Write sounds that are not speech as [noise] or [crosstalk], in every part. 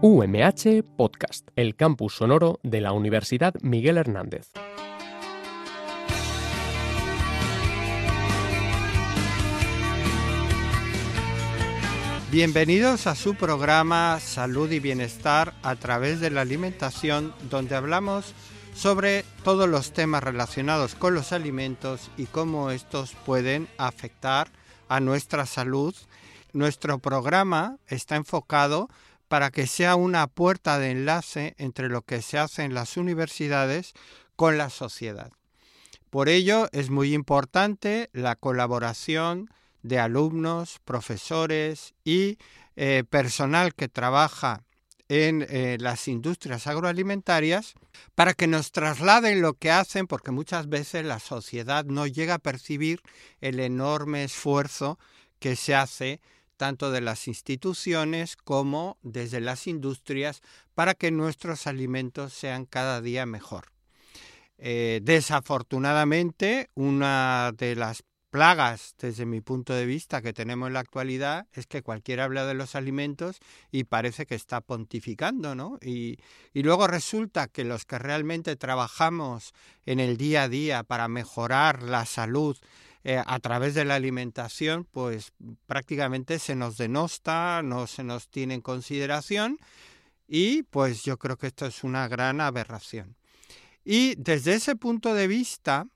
UMH Podcast, el campus sonoro de la Universidad Miguel Hernández. Bienvenidos a su programa Salud y Bienestar a través de la alimentación, donde hablamos sobre todos los temas relacionados con los alimentos y cómo estos pueden afectar a nuestra salud. Nuestro programa está enfocado para que sea una puerta de enlace entre lo que se hace en las universidades con la sociedad. Por ello es muy importante la colaboración de alumnos, profesores y eh, personal que trabaja en eh, las industrias agroalimentarias para que nos trasladen lo que hacen, porque muchas veces la sociedad no llega a percibir el enorme esfuerzo que se hace tanto de las instituciones como desde las industrias, para que nuestros alimentos sean cada día mejor. Eh, desafortunadamente, una de las plagas, desde mi punto de vista, que tenemos en la actualidad es que cualquiera habla de los alimentos y parece que está pontificando, ¿no? Y, y, luego resulta que los que realmente trabajamos en el día a día para mejorar la salud eh, a través de la alimentación, pues prácticamente se nos denosta, no se nos tiene en consideración y pues yo creo que esto es una gran aberración. Y desde ese punto de vista,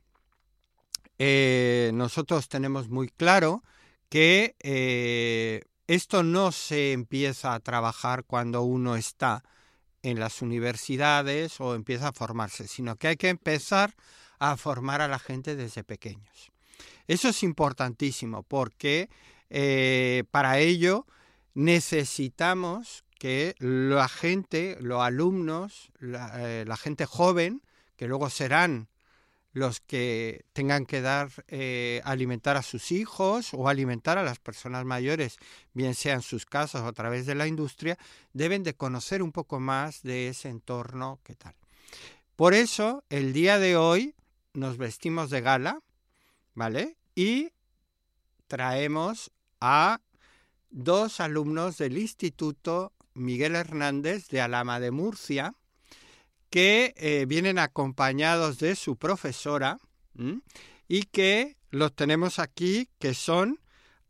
eh, nosotros tenemos muy claro que eh, esto no se empieza a trabajar cuando uno está en las universidades o empieza a formarse, sino que hay que empezar a formar a la gente desde pequeños. Eso es importantísimo porque eh, para ello necesitamos que la gente, los alumnos, la, eh, gente joven, que luego serán los que tengan que dar, eh, alimentar a sus hijos o alimentar a las personas mayores, bien sea en sus casas o a través de la industria, deben de conocer un poco más de ese entorno que tal. Por eso, el día de hoy nos vestimos de gala, ¿vale? Y traemos a dos alumnos del Instituto Miguel Hernández de Alama de Murcia, que eh, vienen acompañados de su profesora y que los tenemos aquí, que son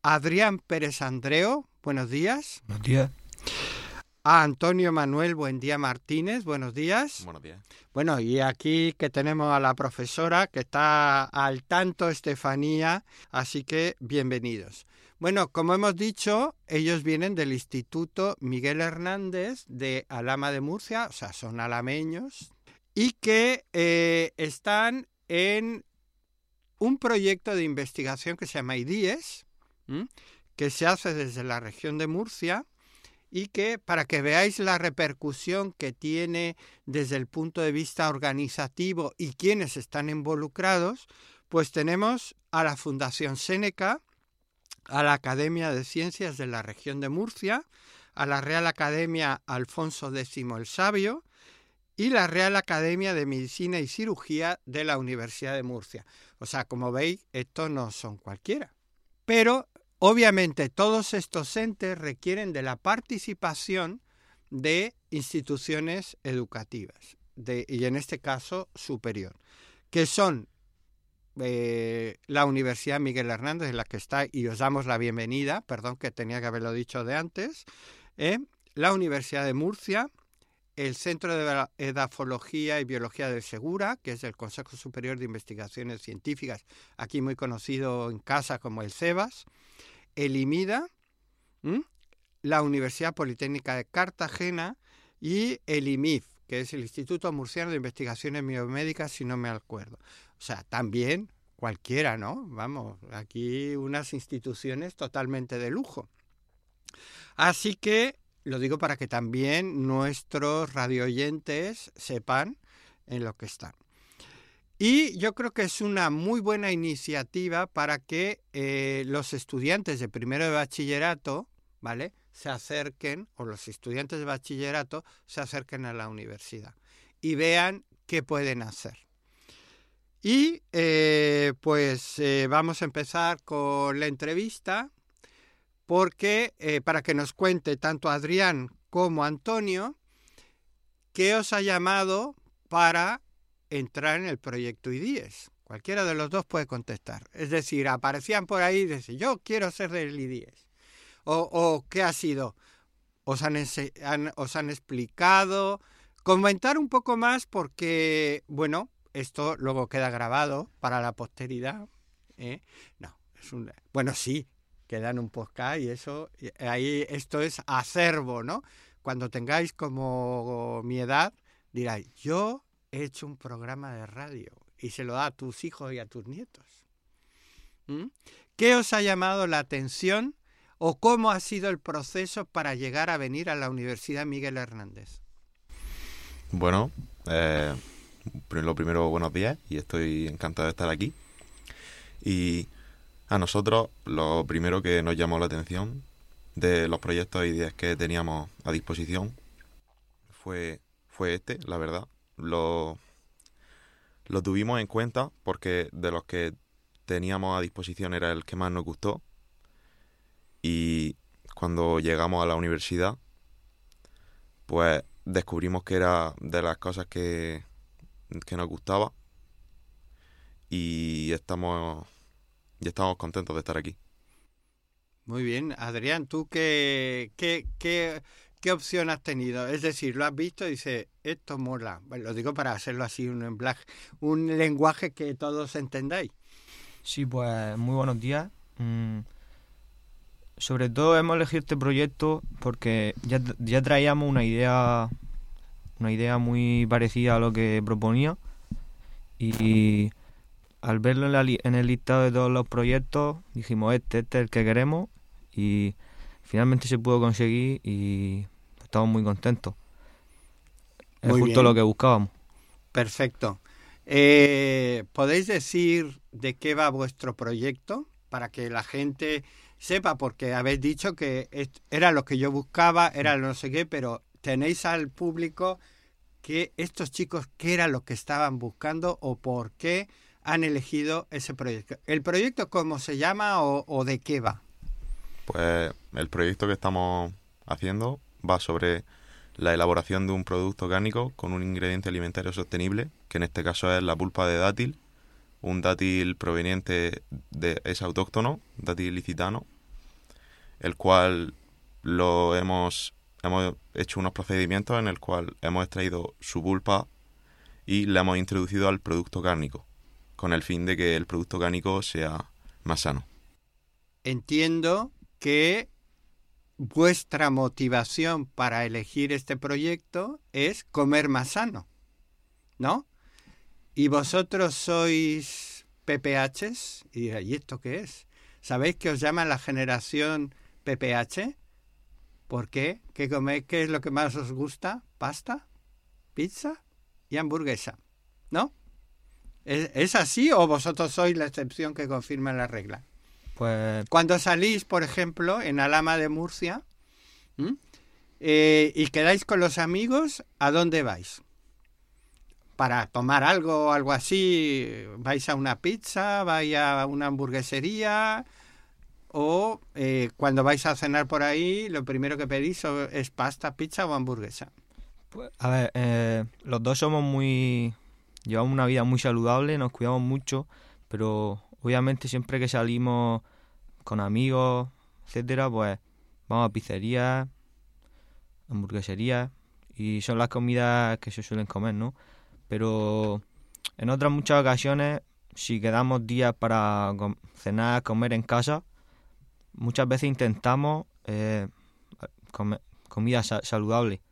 Adrián Pérez Andreo, buenos días. Buenos días a Antonio Manuel Buendía Martínez. Buenos días. Buenos días. Bueno, y aquí que tenemos a la profesora que está al tanto, Estefanía, así que bienvenidos. Bueno, como hemos dicho, ellos vienen del Instituto Miguel Hernández de Alama de Murcia, o sea, son alameños, y que eh, están en un proyecto de investigación que se llama IDIES, que se hace desde la región de Murcia y que para que veáis la repercusión que tiene desde el punto de vista organizativo y quienes están involucrados, pues tenemos a la Fundación Séneca, a la Academia de Ciencias de la región de Murcia, a la Real Academia Alfonso X el Sabio y la Real Academia de Medicina y Cirugía de la Universidad de Murcia. O sea, como veis, estos no son cualquiera. Pero Obviamente todos estos entes requieren de la participación de instituciones educativas, y en este caso superior, que son eh, la Universidad Miguel Hernández, en la que está, y os damos la bienvenida, perdón que tenía que haberlo dicho de antes, eh, la Universidad de Murcia, el Centro de Edafología y Biología del Segura, que es el Consejo Superior de Investigaciones Científicas, aquí muy conocido en casa como el CEBAS, el IMIDA, la Universidad Politécnica de Cartagena y el IMIF, que es el Instituto Murciano de Investigaciones Biomédicas, si no me acuerdo. O sea, también cualquiera, ¿no? Vamos, aquí unas instituciones totalmente de lujo. Así que lo digo para que también nuestros radioyentes sepan en lo que están. Y yo creo que es una muy buena iniciativa para que eh, los estudiantes de primero de bachillerato, ¿vale? Se acerquen, o los estudiantes de bachillerato se acerquen a la universidad y vean qué pueden hacer. Y eh, pues eh, vamos a empezar con la entrevista porque para que nos cuente tanto Adrián como Antonio, ¿qué os ha llamado para entrar en el proyecto IDIES? Cualquiera de los dos puede contestar. Es decir, aparecían por ahí y decían, yo quiero ser del IDIES. O, o ¿qué ha sido? ¿Os han, ¿Os han explicado? Comentar un poco más porque, bueno, esto luego queda grabado para la posteridad. ¿eh? No, es un... Bueno, sí, queda en un podcast y eso, ahí esto es acervo, ¿no? Cuando tengáis como mi edad, diráis, yo he hecho un programa de radio y se lo da a tus hijos y a tus nietos. ¿Mm? ¿Qué os ha llamado la atención o cómo ha sido el proceso para llegar a venir a la Universidad Miguel Hernández? Bueno, eh, lo primero, buenos días y estoy encantado de estar aquí. Y a nosotros lo primero que nos llamó la atención de los proyectos e ideas que teníamos a disposición fue, fue este, la verdad. Lo, lo tuvimos en cuenta porque de los que teníamos a disposición era el que más nos gustó. Y cuando llegamos a la universidad, pues descubrimos que era de las cosas que, que nos gustaba. Y estamos, y estamos contentos de estar aquí. Muy bien. Adrián, ¿tú qué, qué, qué, ¿qué opción has tenido? Es decir, lo has visto y dices, esto mola. Bueno, lo digo para hacerlo así, un, un lenguaje que todos entendáis. Sí, pues muy buenos días. Mm, sobre todo hemos elegido este proyecto porque ya, ya traíamos una idea una idea muy parecida a lo que proponía y al verlo en, la, en el listado de todos los proyectos dijimos este, este es el que queremos y finalmente se pudo conseguir y estamos muy contentos. Es justo lo que buscábamos. Perfecto. Eh, ¿Podéis decir de qué va vuestro proyecto para que la gente sepa? Porque habéis dicho que era lo que yo buscaba, era no sé qué, pero tenéis al público que estos chicos qué era lo que estaban buscando o por qué han elegido ese proyecto. ¿El proyecto cómo se llama o, o de qué va? Pues el proyecto que estamos haciendo va sobre la elaboración de un producto orgánico con un ingrediente alimentario sostenible, que en este caso es la pulpa de dátil, un dátil proveniente de es autóctono, dátil licitano, el cual lo hemos hemos hecho unos procedimientos en el cual hemos extraído su pulpa y la hemos introducido al producto cárnico, con el fin de que el producto cárnico sea más sano. Entiendo que vuestra motivación para elegir este proyecto es comer más sano, ¿no? Y vosotros sois PPHs, y ¿y esto qué es? ¿Sabéis que os llaman la generación PPH? ¿Por qué? ¿Qué coméis? ¿Qué es lo que más os gusta? ¿Pasta? ¿Pizza? Y hamburguesa. ¿No? ¿Es, así o vosotros sois la excepción que confirma la regla? Pues... Cuando salís, por ejemplo, en Alama de Murcia eh, y quedáis con los amigos, ¿a dónde vais? Para tomar algo o algo así, ¿vais a una pizza? ¿Vais a una hamburguesería? ¿O eh, cuando vais a cenar por ahí, lo primero que pedís es pasta, pizza o hamburguesa? Pues, a ver, eh, los dos somos muy... Llevamos una vida muy saludable, nos cuidamos mucho, pero obviamente siempre que salimos con amigos, etcétera, pues vamos a pizzerías, hamburgueserías y son las comidas que se suelen comer, ¿no? Pero en otras muchas ocasiones, si quedamos días para cenar, comer en casa, muchas veces intentamos eh, comer comida saludable.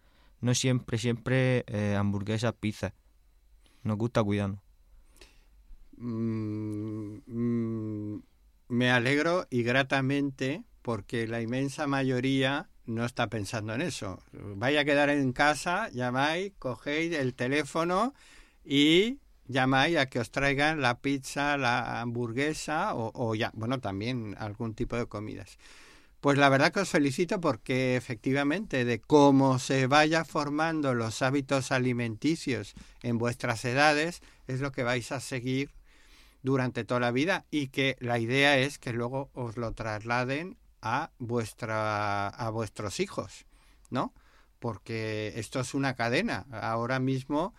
No siempre, siempre eh, hamburguesas, pizzas. Nos gusta cuidarnos. Mm, mm, me alegro y gratamente porque la inmensa mayoría no está pensando en eso. Vaya a quedar en casa, llamáis, cogéis el teléfono y llamáis a que os traigan la pizza, la hamburguesa o, o, ya, bueno, también algún tipo de comidas. Pues la verdad que os felicito porque efectivamente de cómo se vaya formando los hábitos alimenticios en vuestras edades es lo que vais a seguir durante toda la vida y que la idea es que luego os lo trasladen a vuestra a vuestros hijos, ¿no? porque esto es una cadena. Ahora mismo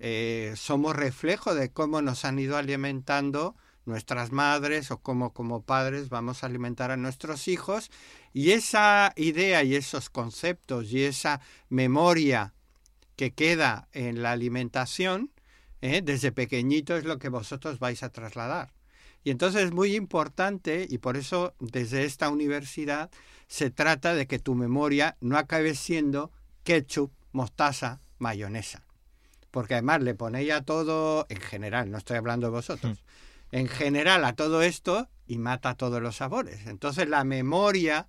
eh, somos reflejo de cómo nos han ido alimentando nuestras madres o cómo como padres vamos a alimentar a nuestros hijos y esa idea y esos conceptos y esa memoria que queda en la alimentación ¿eh? desde pequeñito es lo que vosotros vais a trasladar. Y entonces es muy importante y por eso desde esta universidad se trata de que tu memoria no acabe siendo ketchup, mostaza, mayonesa. Porque además le ponéis a todo, en general, no estoy hablando de vosotros, hmm. en general a todo esto y mata todos los sabores. Entonces la memoria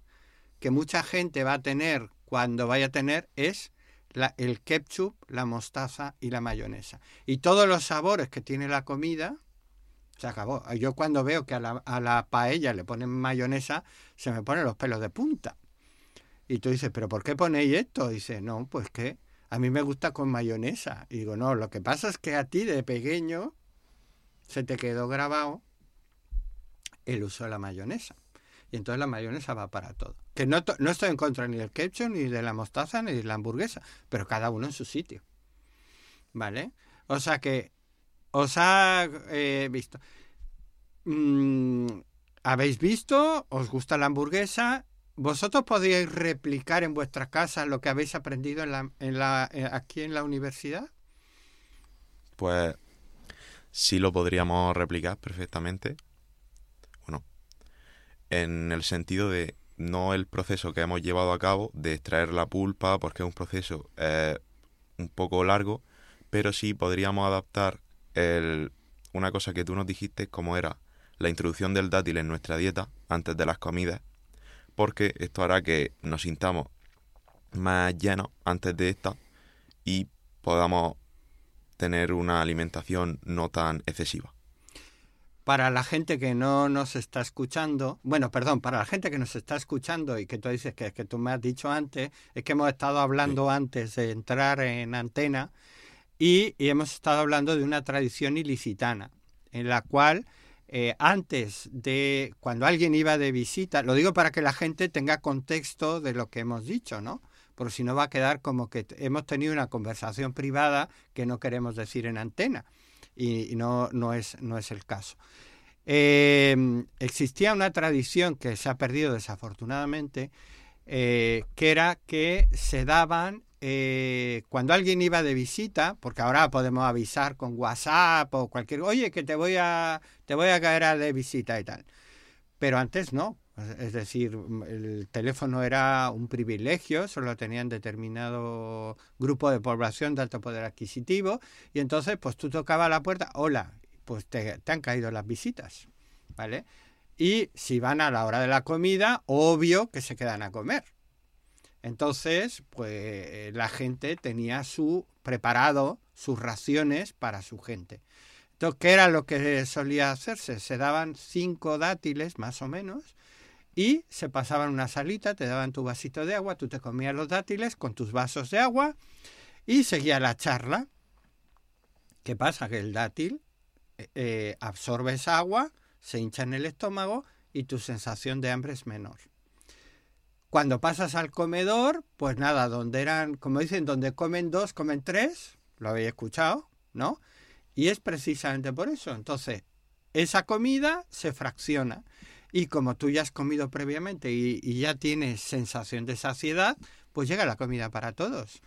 que mucha gente va a tener cuando vaya a tener es la, el ketchup, la mostaza y la mayonesa. Y todos los sabores que tiene la comida, se acabó. Yo cuando veo que a la, a la paella le ponen mayonesa, se me ponen los pelos de punta. Y tú dices, ¿pero por qué ponéis esto? dice, no, pues que a mí me gusta con mayonesa. Y digo, no, lo que pasa es que a ti de pequeño se te quedó grabado el uso de la mayonesa. Y entonces la mayonesa va para todo. Que no, no estoy en contra ni del ketchup, ni de la mostaza, ni de la hamburguesa, pero cada uno en su sitio. ¿Vale? O sea que os ha eh, visto. Mm, ¿Habéis visto? ¿Os gusta la hamburguesa? ¿Vosotros podríais replicar en vuestra casa lo que habéis aprendido en la, en la, eh, aquí en la universidad? Pues sí lo podríamos replicar perfectamente. Bueno, en el sentido de no el proceso que hemos llevado a cabo de extraer la pulpa, porque es un proceso eh, un poco largo, pero sí podríamos adaptar el, una cosa que tú nos dijiste, como era la introducción del dátil en nuestra dieta antes de las comidas, porque esto hará que nos sintamos más llenos antes de esta y podamos tener una alimentación no tan excesiva. Para la gente que no nos está escuchando, bueno, perdón, para la gente que nos está escuchando y que tú dices que, que tú me has dicho antes, es que hemos estado hablando antes de entrar en antena y, hemos estado hablando de una tradición ilicitana, en la cual eh, antes de cuando alguien iba de visita, lo digo para que la gente tenga contexto de lo que hemos dicho, ¿no? Porque si no va a quedar como que hemos tenido una conversación privada que no queremos decir en antena y, no, no, es, no es el caso. Em, existía una tradición que se ha perdido desafortunadamente, eh, que era que se daban eh, cuando alguien iba de visita, porque ahora podemos avisar con WhatsApp o cualquier, oye, que te voy a, te voy a caer a de visita y tal. Pero antes no. Es decir, el teléfono era un privilegio, solo tenían determinado grupo de población de alto poder adquisitivo, y entonces, pues tú tocabas la puerta, hola, pues te, te han caído las visitas, ¿vale? Y si van a la hora de la comida, obvio que se quedan a comer entonces, pues la gente tenía su preparado sus raciones para su gente. Entonces, ¿qué era lo que solía hacerse? Se daban cinco dátiles más o menos y se pasaban una salita, te daban tu vasito de agua, tú te comías los dátiles con tus vasos de agua y seguía la charla. ¿Qué pasa? Que el dátil eh, eh, absorbe esa agua, se hincha en el estómago y tu sensación de hambre es menor. Cuando pasas al comedor, pues nada, donde eran, como dicen, donde comen dos, comen tres, lo habéis escuchado, ¿no? Y es precisamente por eso. Entonces, esa comida se fracciona. Y como tú ya has comido previamente y, ya tienes sensación de saciedad, pues llega la comida para todos.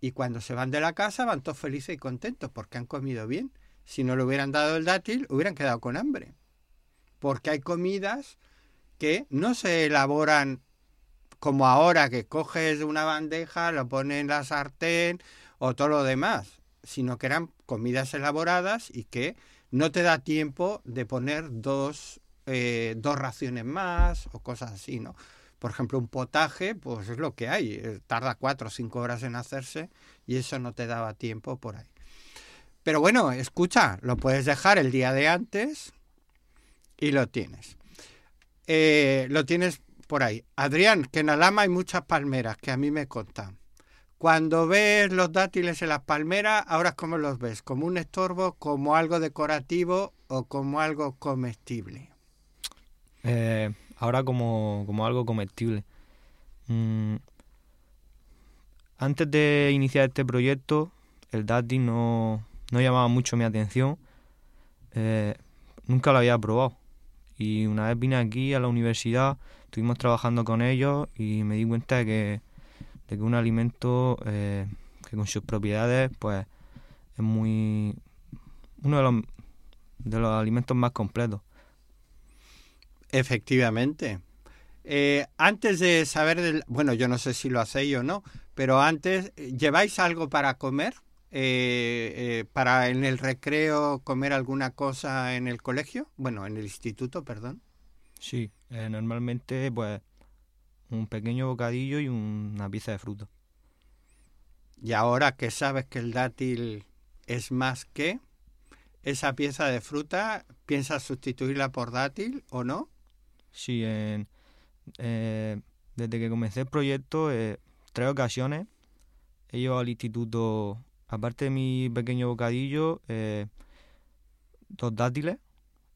Y cuando se van de la casa van todos felices y contentos porque han comido bien. Si no le hubieran dado el dátil, hubieran quedado con hambre. Porque hay comidas que no se elaboran como ahora que coges una bandeja, lo pones en la sartén o todo lo demás, sino que eran comidas elaboradas y que no te da tiempo de poner dos, eh, dos raciones más o cosas así, ¿no? Por ejemplo, un potaje, pues es lo que hay, eh, tarda cuatro o cinco horas en hacerse y eso no te daba tiempo por ahí. Pero bueno, escucha, lo puedes dejar el día de antes y lo tienes. Eh, lo tienes por ahí. Adrián, que en Alama hay muchas palmeras, que a mí me contan. Cuando ves los dátiles en las palmeras, ahora cómo los ves, como un estorbo, como algo decorativo o como algo comestible. Eh, ahora como, como, algo comestible. Mm, antes de iniciar este proyecto, el dátil no, no llamaba mucho mi atención. Eh, nunca lo había probado. Y una vez vine aquí a la universidad, estuvimos trabajando con ellos y me di cuenta de que, de que un alimento eh, que con sus propiedades, pues es muy. uno de los, de los alimentos más completos. Efectivamente. Eh, antes de saber del... Bueno, yo no sé si lo hacéis o no, pero antes, ¿lleváis algo para comer? Eh, eh, ¿Para en el recreo comer alguna cosa en el colegio? Bueno, en el instituto, perdón. Sí, eh, normalmente pues un pequeño bocadillo y una pieza de fruta. Y ahora que sabes que el dátil es más que esa pieza de fruta, ¿piensas sustituirla por dátil o no? Sí, en, eh, desde que comencé el proyecto, eh, tres ocasiones he llevado al instituto, aparte de mi pequeño bocadillo, eh, dos dátiles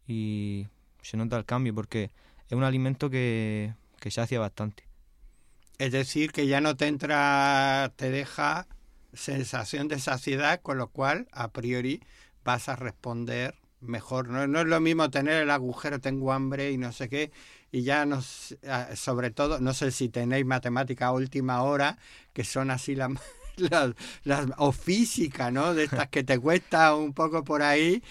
y se nota el cambio porque es un alimento que, que se hacía bastante. Es decir, que ya no te entra, te deja sensación de saciedad, con lo cual, a priori, vas a responder mejor. No, no es lo mismo tener el agujero, tengo hambre y no sé qué, y ya nos, ah, sobre todo, no sé si tenéis matemática a última hora, que son así las, [laughs] las, o física, ¿no? De estas que te cuesta un poco por ahí.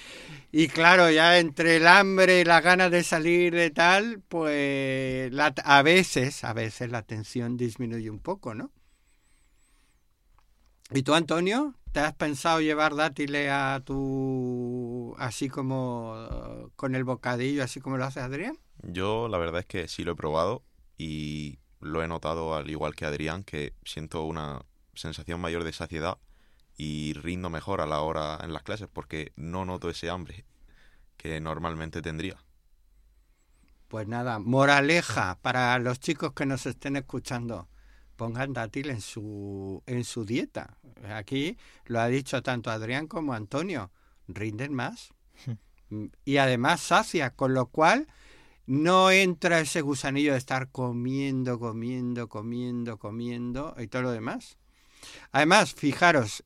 Y claro, ya entre el hambre y las ganas de salir de tal, pues la, a veces, a veces la tensión disminuye un poco, ¿no? ¿Y tú, Antonio? ¿Te has pensado llevar dátiles a tu... así como con el bocadillo, así como lo hace Adrián? Yo la verdad es que sí lo he probado y lo he notado al igual que Adrián, que siento una sensación mayor de saciedad y rindo mejor a la hora en las clases porque no noto ese hambre que normalmente tendría. Pues nada, moraleja para los chicos que nos estén escuchando. Pongan dátil en su, en su dieta. Aquí lo ha dicho tanto Adrián como Antonio. Rinden más. y además sacia, con lo cual no entra ese gusanillo de estar comiendo, comiendo, comiendo, comiendo y todo lo demás. Además, fijaros,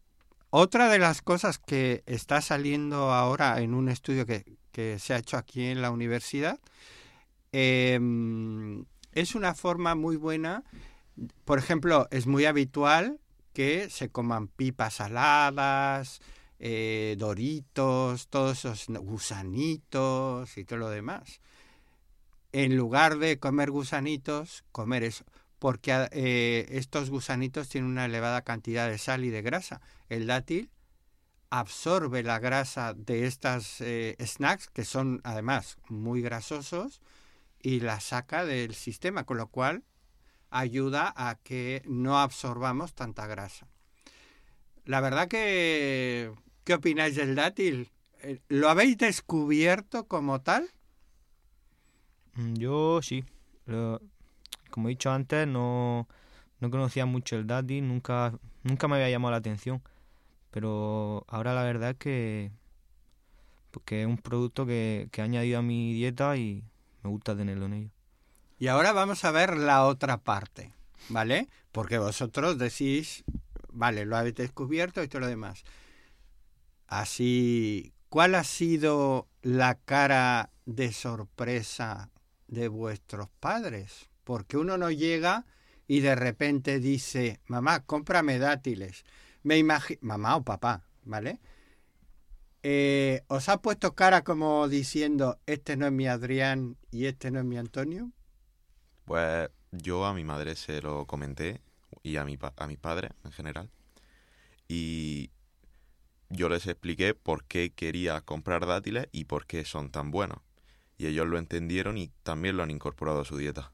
otra de las cosas que está saliendo ahora en un estudio que, que se ha hecho aquí en la universidad eh, es una forma muy buena. Por ejemplo, es muy habitual que se coman pipas saladas, eh, doritos, todos esos gusanitos y todo lo demás en lugar de comer gusanitos, comer eso, porque eh, estos gusanitos tienen una elevada cantidad de sal y de grasa. El dátil absorbe la grasa de estas eh, snacks, que son además muy grasosos, y la saca del sistema, con lo cual ayuda a que no absorbamos tanta grasa. La verdad que, ¿qué opináis del dátil? Eh, ¿Lo habéis descubierto como tal? Mm, Yo sí. Como he dicho antes, no, no conocía mucho el dátil, nunca, nunca me había llamado la atención. Pero ahora la verdad es que, pues que es un producto que, que he añadido a mi dieta y me gusta tenerlo en ello. Y ahora vamos a ver la otra parte, ¿vale? Porque vosotros decís, vale, lo habéis descubierto y todo lo demás. Así, ¿cuál ha sido la cara de sorpresa de vuestros padres? Porque uno no llega y de repente dice, mamá, cómprame dátiles. Me imagino, mamá o papá, ¿vale? Eh, ¿Os ha puesto cara como diciendo, este no es mi Adrián y este no es mi Antonio? Pues yo a mi madre se lo comenté y a mi, a mi padre en general. Y yo les expliqué por qué quería comprar dátiles y por qué son tan buenos. Y ellos lo entendieron y también lo han incorporado a su dieta.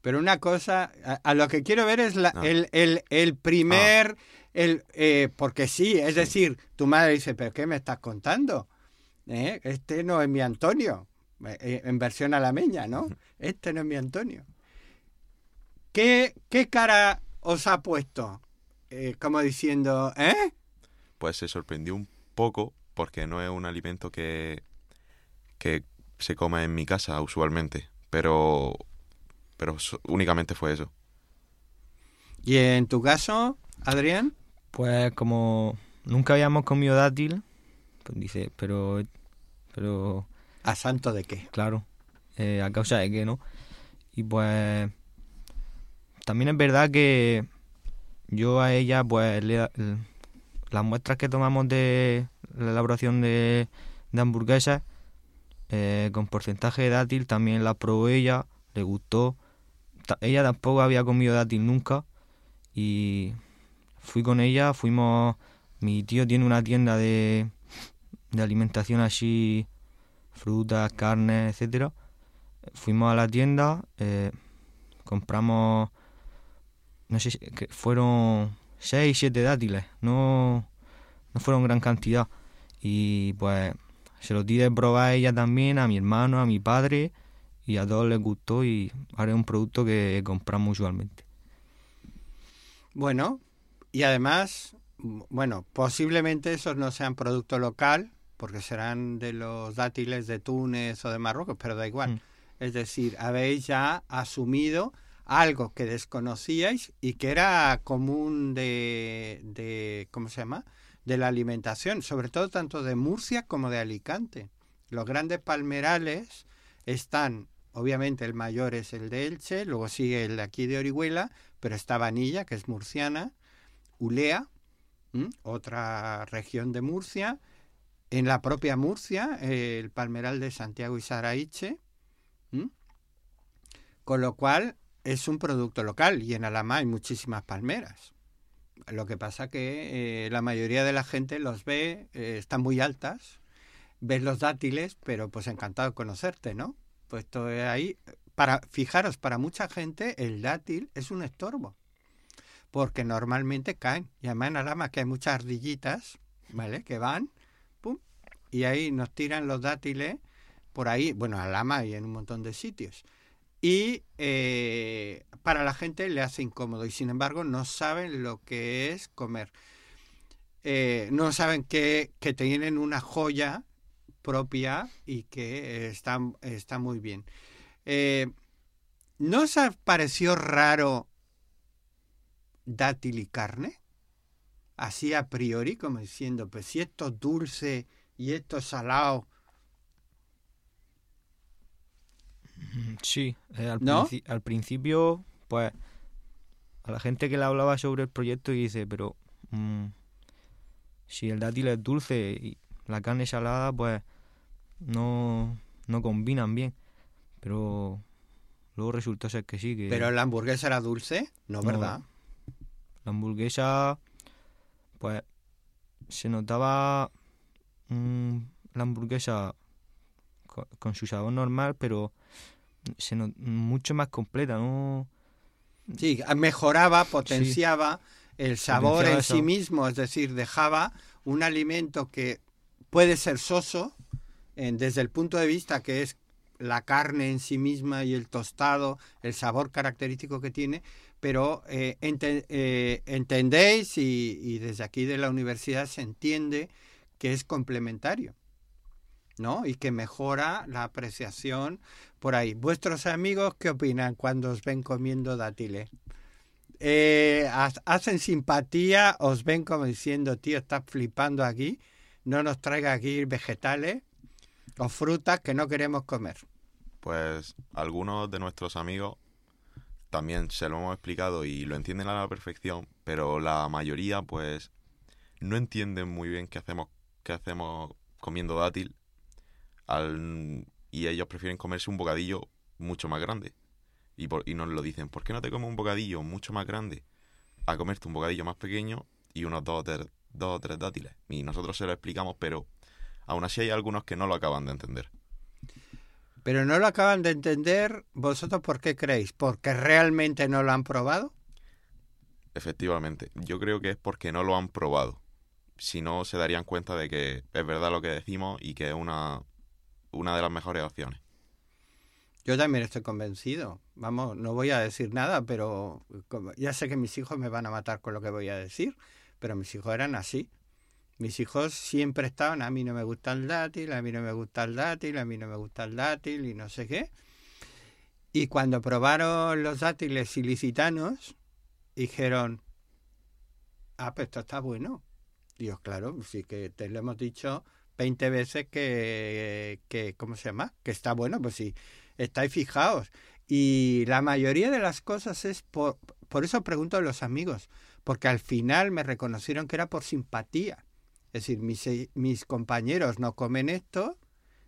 Pero una cosa, a, a lo que quiero ver es la- Ah. el, el, el primer, el, eh, porque sí, es Sí. decir, tu madre dice, pero ¿qué me estás contando? ¿Eh? Este no es mi Antonio, eh, eh, en versión alameña, ¿no? Este no es mi Antonio. ¿Qué, qué cara os ha puesto? Eh, como diciendo, ¿eh? Pues se sorprendió un poco porque no es un alimento que, que se come en mi casa usualmente. Pero, pero so- únicamente fue eso. Y en tu caso, Adrián. Pues como nunca habíamos comido dátil, pues dice, pero... pero ¿A santo de qué? Claro, eh, a causa de qué, ¿no? Y pues... También es verdad que yo a ella, pues, le, las muestras que tomamos de la elaboración de, de hamburguesas eh, con porcentaje de dátil también las probó ella, le gustó. ella tampoco había comido dátil nunca y fui con ella, fuimos... Mi tío tiene una tienda de, de alimentación así, frutas, carnes, etcétera. Fuimos a la tienda, eh, compramos, no sé si fueron 6, 7 dátiles, no, no fueron gran cantidad. Y pues se los di de probar a ella también, a mi hermano, a mi padre, y a todos les gustó y ahora es un producto que compramos usualmente. Bueno, y además bueno, posiblemente esos no sean producto local, porque serán de los dátiles de Túnez o de Marruecos, pero da igual. Mm. Es decir, habéis ya asumido algo que desconocíais y que era común de, de, ¿cómo se llama? De la alimentación, sobre todo tanto de Murcia como de Alicante. Los grandes palmerales están, obviamente el mayor es el de Elche, luego sigue el de aquí de Orihuela, pero está Vanilla, que es murciana, Ulea, otra región de Murcia, en la propia Murcia, el palmeral de Santiago y Saraiche, con lo cual es un producto local y en Alama hay muchísimas palmeras. Lo que pasa que eh, la mayoría de la gente los ve, eh, están muy altas, ves los dátiles, pero pues encantado de conocerte, ¿no? Puesto ahí, para fijaros, para mucha gente el dátil es un estorbo porque normalmente caen. Y además en Alama que hay muchas ardillitas, ¿vale? Que van, pum, y ahí nos tiran los dátiles por ahí, bueno, Alama y en un montón de sitios. Y eh, para la gente le hace incómodo y sin embargo no saben lo que es comer. Eh, no saben que, que tienen una joya propia y que está, está muy bien. Eh, ¿No os pareció raro dátil y carne? Así a priori, como diciendo, pues si esto es dulce y esto es salado. Mm, sí, eh, al, principio, pues, a la gente que le hablaba sobre el proyecto y dice, pero mm, si el dátil es dulce y la carne salada, pues no, no combinan bien. Pero luego resultó ser que sí. Que... ¿Pero la hamburguesa era dulce? No, ¿verdad? La hamburguesa, pues, se notaba mm, la hamburguesa con, su sabor normal, pero se mucho más completa, ¿no? Sí, mejoraba, potenciaba el sabor en sí mismo, es decir, dejaba un alimento que puede ser soso desde el punto de vista que es la carne en sí misma y el tostado, el sabor característico que tiene, pero eh, eh, entendéis y, desde aquí de la universidad se entiende que es complementario, ¿no? Y que mejora la apreciación por ahí. ¿Vuestros amigos qué opinan cuando os ven comiendo dátiles? Eh, ¿Hacen simpatía? ¿Os ven como diciendo, tío, estás flipando aquí? No nos traiga aquí vegetales o frutas que no queremos comer. Pues algunos de nuestros amigos también se lo hemos explicado y lo entienden a la perfección, pero la mayoría pues no entienden muy bien qué hacemos, qué hacemos comiendo dátil y ellos prefieren comerse un bocadillo mucho más grande. Y, por, y nos lo dicen, ¿por qué no te comes un bocadillo mucho más grande a comerte un bocadillo más pequeño y unos dos dos o tres dátiles? Y nosotros se lo explicamos, pero aún así hay algunos que no lo acaban de entender. Pero no lo acaban de entender, ¿vosotros por qué creéis? ¿Porque realmente no lo han probado? Efectivamente, yo creo que es porque no lo han probado. Si no, se darían cuenta de que es verdad lo que decimos y que es una, una de las mejores opciones. Yo también estoy convencido. Vamos, no voy a decir nada, pero ya sé que mis hijos me van a matar con lo que voy a decir, pero mis hijos eran así. Mis hijos siempre estaban, a mí no me gusta el dátil, a mí no me gusta el dátil, a mí no me gusta el dátil y no sé qué. Y cuando probaron los dátiles ilicitanos, dijeron, ah, pues esto está bueno. Dios, claro, sí que te lo hemos dicho 20 veces que, que, ¿cómo se llama? Que está bueno, pues sí, estáis fijaos. Y la mayoría de las cosas es por, por eso pregunto a los amigos, porque al final me reconocieron que era por simpatía. Es decir, mis, mis compañeros no comen esto,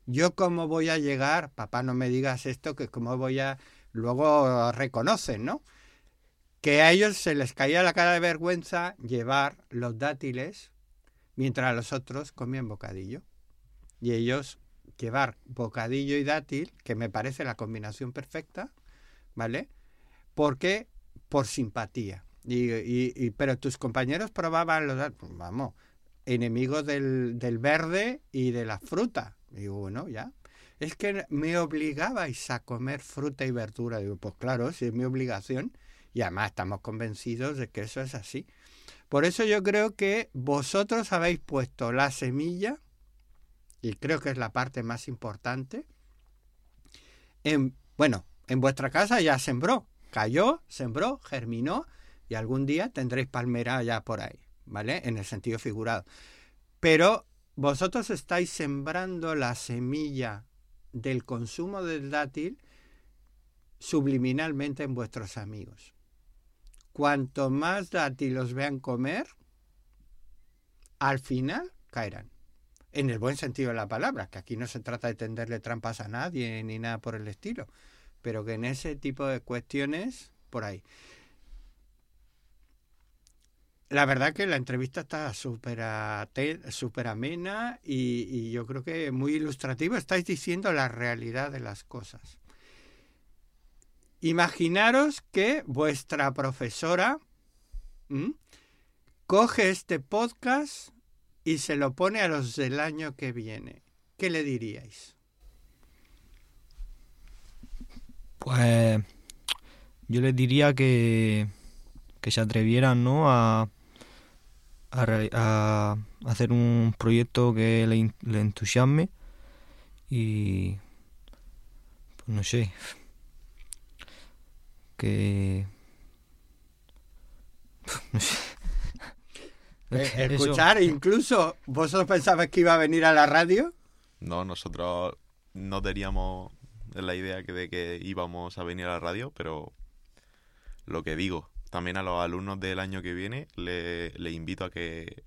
yo cómo voy a llegar, papá no me digas esto, que cómo voy a... Luego reconocen, ¿no? Que a ellos se les caía la cara de vergüenza llevar los dátiles mientras los otros comían bocadillo. Y ellos llevar bocadillo y dátil, que me parece la combinación perfecta, ¿vale? Porque por simpatía. Y, y, pero tus compañeros probaban los pues vamos, enemigos del, del verde y de la fruta. Digo, bueno, ya. Es que me obligabais a comer fruta y verdura. Digo, pues claro, es mi obligación. Y además estamos convencidos de que eso es así. Por eso yo creo que vosotros habéis puesto la semilla, y creo que es la parte más importante, en, bueno, en vuestra casa ya sembró, cayó, sembró, germinó, y algún día tendréis palmera ya por ahí, ¿vale? En el sentido figurado. Pero vosotros estáis sembrando la semilla del consumo del dátil subliminalmente en vuestros amigos cuanto más dátilos vean comer, al final caerán. En el buen sentido de la palabra, que aquí no se trata de tenderle trampas a nadie ni nada por el estilo, pero que en ese tipo de cuestiones, por ahí. La verdad que la entrevista está súper super amena y, y, yo creo que muy ilustrativo. Estáis diciendo la realidad de las cosas. Imaginaros que vuestra profesora coge este podcast y se lo pone a los del año que viene. ¿Qué le diríais? Pues yo les diría que, que se atrevieran ¿no? a, a, hacer un proyecto que le, le entusiasme y pues no sé, que... [laughs] Eh, [laughs] escuchar, incluso vosotros pensabais que iba a venir a la radio. No, nosotros no teníamos la idea que de que íbamos a venir a la radio, pero lo que digo, también a los alumnos del año que viene le, le invito a que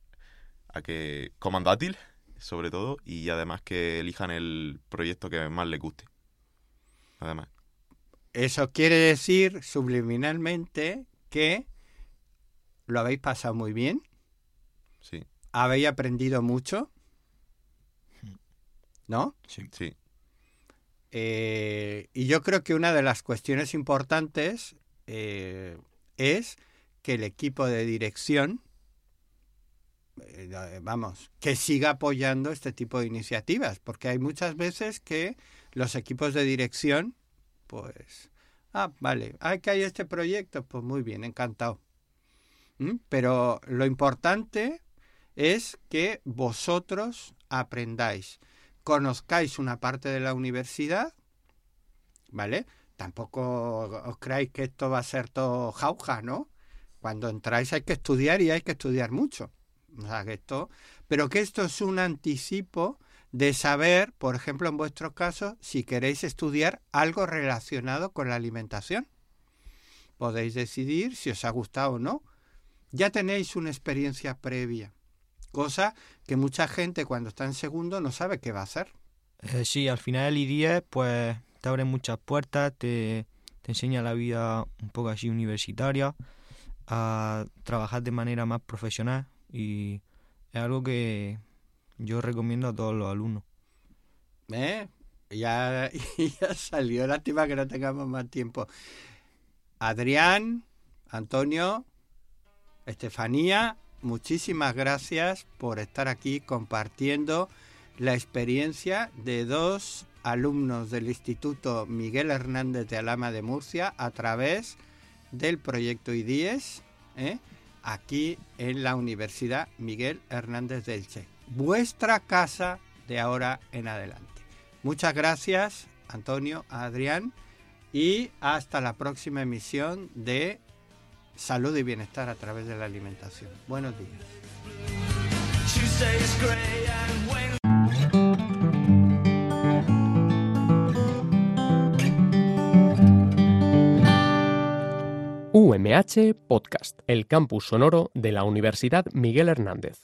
a que coman dátil, sobre todo, y además que elijan el proyecto que más les guste. Además. Eso quiere decir subliminalmente que lo habéis pasado muy bien. Sí. Habéis aprendido mucho. ¿No? Sí. sí. Eh, y yo creo que una de las cuestiones importantes eh, es que el equipo de dirección, eh, vamos, que siga apoyando este tipo de iniciativas, porque hay muchas veces que los equipos de dirección pues, ah, vale, hay que hay este proyecto, pues muy bien, encantado. ¿Mm? Pero lo importante es que vosotros aprendáis, conozcáis una parte de la universidad, ¿vale? Tampoco os creáis que esto va a ser todo jauja, ¿no? Cuando entráis hay que estudiar y hay que estudiar mucho. O sea, que esto, pero que esto es un anticipo de saber, por ejemplo, en vuestro caso, si queréis estudiar algo relacionado con la alimentación. Podéis decidir si os ha gustado o no. Ya tenéis una experiencia previa, cosa que mucha gente cuando está en segundo no sabe qué va a hacer. Eh, sí, al final el I10 pues te abre muchas puertas, te, te enseña la vida un poco así universitaria, a trabajar de manera más profesional y es algo que, yo recomiendo a todos los alumnos. ¿Eh? Ya, [laughs] ya salió, lástima que no tengamos más tiempo. Adrián, Antonio, Estefanía, muchísimas gracias por estar aquí compartiendo la experiencia de dos alumnos del Instituto Miguel Hernández de Alama de Murcia a través del proyecto IDIES, ¿eh? aquí en la Universidad Miguel Hernández del Che vuestra casa de ahora en adelante. Muchas gracias, Antonio, Adrián, y hasta la próxima emisión de salud y bienestar a través de la alimentación. Buenos días. UMH Podcast, el campus sonoro de la Universidad Miguel Hernández.